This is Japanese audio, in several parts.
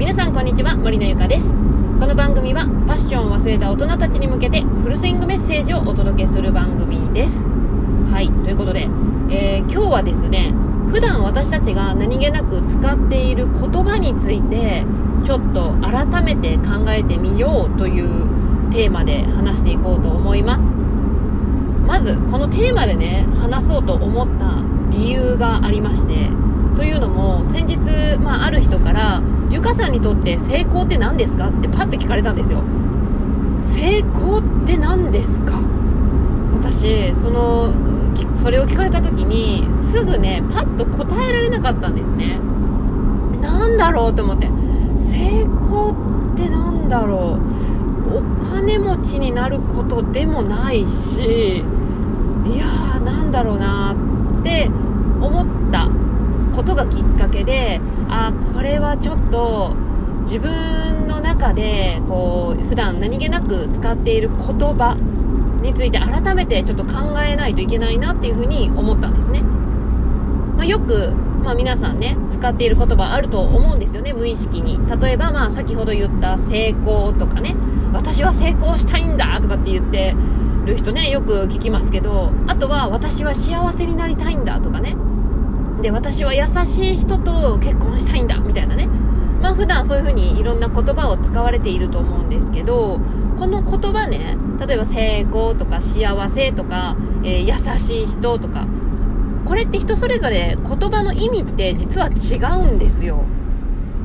皆さんこんにちは森のゆかです。この番組はパッションを忘れた大人たちに向けてフルスイングメッセージをお届けする番組です。はいということで、えー、今日はですね普段私たちが何気なく使っている言葉についてちょっと改めて考えてみようというテーマで話していこうと思います。まずこのテーマでね話そうと思った理由がありましてというのも先日、まあ、ある人からゆかさんにとって成功って何ですかってパッと聞かれたんですよ。成功って何ですか？私そのそれを聞かれた時にすぐねパッと答えられなかったんですね。何だろうと思って。成功って何だろう？お金持ちになることでもないしいやーなんだろうなって思ったことがきっかけであこれはちょっと自分の中でこう普段何気なく使っている言葉について改めてちょっと考えないといけないなっていうふうに思ったんですね、まあ、よく、まあ、皆さんね使っている言葉あると思うんですよね無意識に。例えばまあ先ほど言った成功とかね。私は成功したいんだとかって言ってる人ねよく聞きますけど。あとは私は幸せになりたいんだとかね。で私は優しい人と結婚したいんだみたいなね。まあ普段そういう風にいろんな言葉を使われていると思うんですけどこの言葉ね例えば成功とか幸せとか、えー、優しい人とかこれって人それぞれ言葉の意味って実は違うんですよ。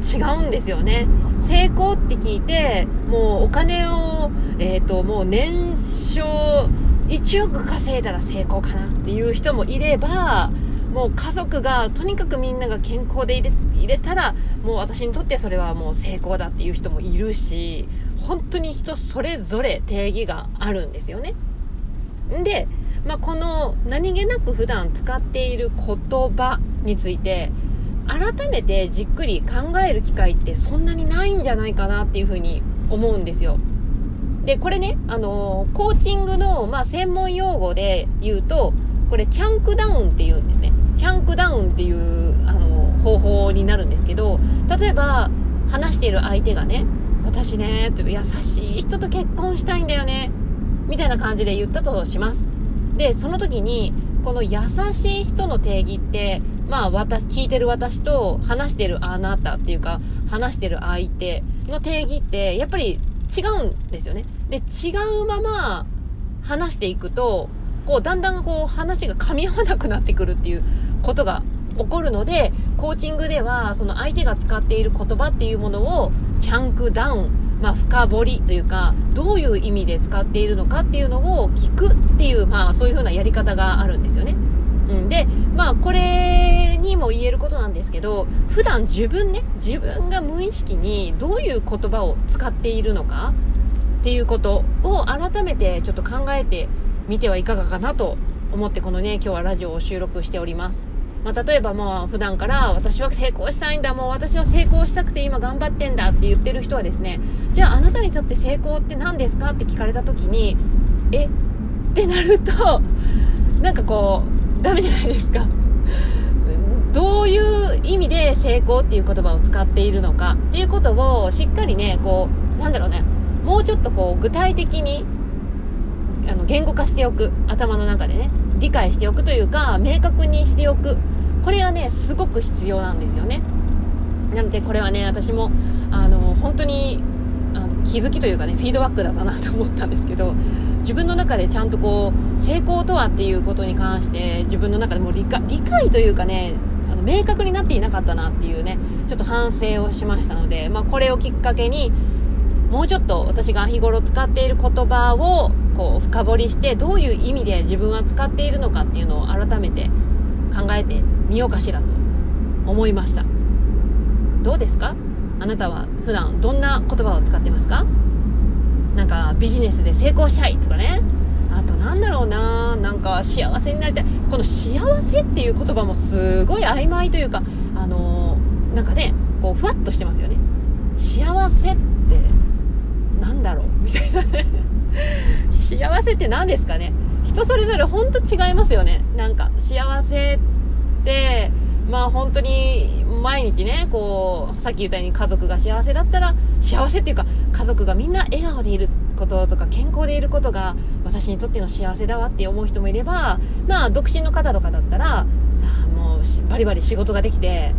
違うんですよね。成功って聞いてもうお金をえっ、ー、ともう年商1億稼いだら成功かなっていう人もいればもう家族がとにかくみんなが健康で入れたらもう私にとってそれはもう成功だっていう人もいるし本当に人それぞれ定義があるんですよね。で、まあ、この何気なく普段使っている言葉について改めてじっくり考える機会ってそんなにないんじゃないかなっていうふうに思うんですよ。でこれねあのコーチングの、まあ、専門用語で言うとこれチャンクダウンっていうんですね。チャンクダウンっていうあの方法になるんですけど例えば話している相手がね私ね優しい人と結婚したいんだよねみたいな感じで言ったとします。でその時にこの優しい人の定義ってまあ私聞いてる私と話してるあなたっていうか話してる相手の定義ってやっぱり違うんですよね。で違うまま話していくとこうだんだんこう話が噛み合わなくなってくるっていうことが起こるのでコーチングではその相手が使っている言葉っていうものをチャンクダウン、まあ、深掘りというかどういう意味で使っているのかっていうのを聞くっていう、まあ、そういう風なやり方があるんですよね。うん、で、まあ、これにも言えることなんですけど普段自分ね自分が無意識にどういう言葉を使っているのかっていうことを改めてちょっと考えてみてはいかがかなと思ってこのね今日はラジオを収録しております、まあ、例えばもう普段から私は成功したいんだ。もう私は成功したくて今頑張ってんだって言ってる人はですねじゃああなたにとって成功って何ですかって聞かれた時にえ？ってなると なんかこうダメじゃないですか。どういう意味で成功っていう言葉を使っているのかっていうことをしっかりねこうなんだろうねもうちょっとこう具体的にあの言語化しておく頭の中でね理解しておくというか明確にしておく。これはねすごく必要なんですよね。なのでこれはね私もあの本当にあの気づきというかねフィードバックだったなと思ったんですけど自分の中でちゃんとこう成功とはっていうことに関して自分の中でも理解理解というかねあの明確になっていなかったなっていうねちょっと反省をしましたので、まあ、これをきっかけにもうちょっと私が日頃使っている言葉をこう深掘りしてどういう意味で自分は使っているのかっていうのを改めて考えてみようかしらと思いました。どうですか？あなたは普段どんな言葉を使ってますか？なんかビジネスで成功したいとかね。あとなんだろうな。なんか幸せになりたい。この幸せっていう言葉もすごい曖昧というかあのー、なんかねこうふわっとしてますよね。幸せってなんだろうみたいなね。幸せって何ですかね。人それぞれ本当違いますよね。なんか幸せってまあ本当に毎日ね、こう、さっき言ったように家族が幸せだったら、幸せっていうか、家族がみんな笑顔でいることとか、健康でいることが、私にとっての幸せだわって思う人もいれば、まあ、独身の方とかだったら、もう、バリバリ仕事ができて、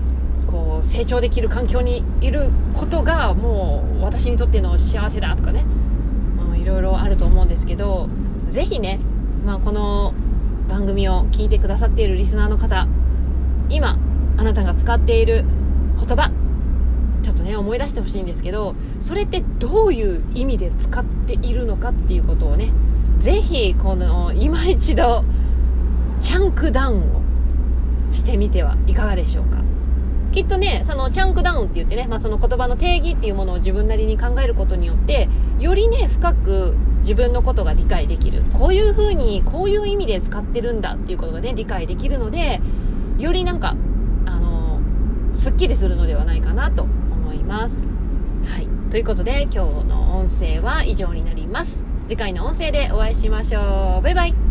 成長できる環境にいることが、もう、私にとっての幸せだとかね、いろいろあると思うんですけど、ぜひね、まあ、この番組を聞いてくださっているリスナーの方、今、あなたが使っている言葉、ちょっとね、思い出してほしいんですけど、それってどういう意味で使っているのかっていうことをね、ぜひ、この、今一度、チャンクダウンをしてみてはいかがでしょうか。きっとね、そのチャンクダウンって言ってね、まあ、その言葉の定義っていうものを自分なりに考えることによって、よりね、深く自分のことが理解できる。こういう風に、こういう意味で使ってるんだっていうことがね、理解できるので、よりなんか、あのー、すっきりするのではないかなと思います。はい。ということで、今日の音声は以上になります。次回の音声でお会いしましょう。バイバイ。